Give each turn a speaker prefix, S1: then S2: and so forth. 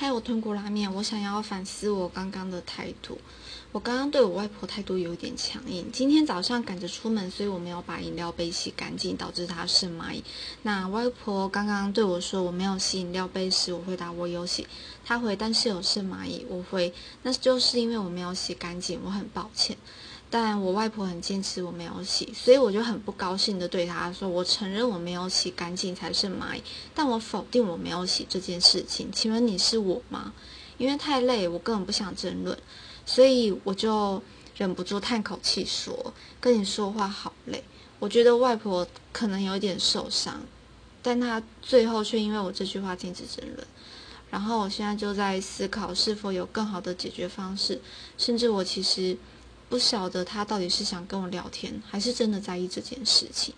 S1: 还有豚骨拉面，我想要反思我刚刚的态度。我刚刚对我外婆态度有点强硬。今天早上赶着出门，所以我没有把饮料杯洗干净，导致它生蚂蚁。那外婆刚刚对我说我没有洗饮料杯时，我回答我有洗。她回但是有生蚂蚁，我回那就是因为我没有洗干净，我很抱歉。但我外婆很坚持我没有洗，所以我就很不高兴的对她说：“我承认我没有洗干净才是蚂蚁，但我否定我没有洗这件事情。请问你是我吗？”因为太累，我根本不想争论，所以我就忍不住叹口气说：“跟你说话好累。”我觉得外婆可能有点受伤，但她最后却因为我这句话停止争论。然后我现在就在思考是否有更好的解决方式，甚至我其实。不晓得他到底是想跟我聊天，还是真的在意这件事情。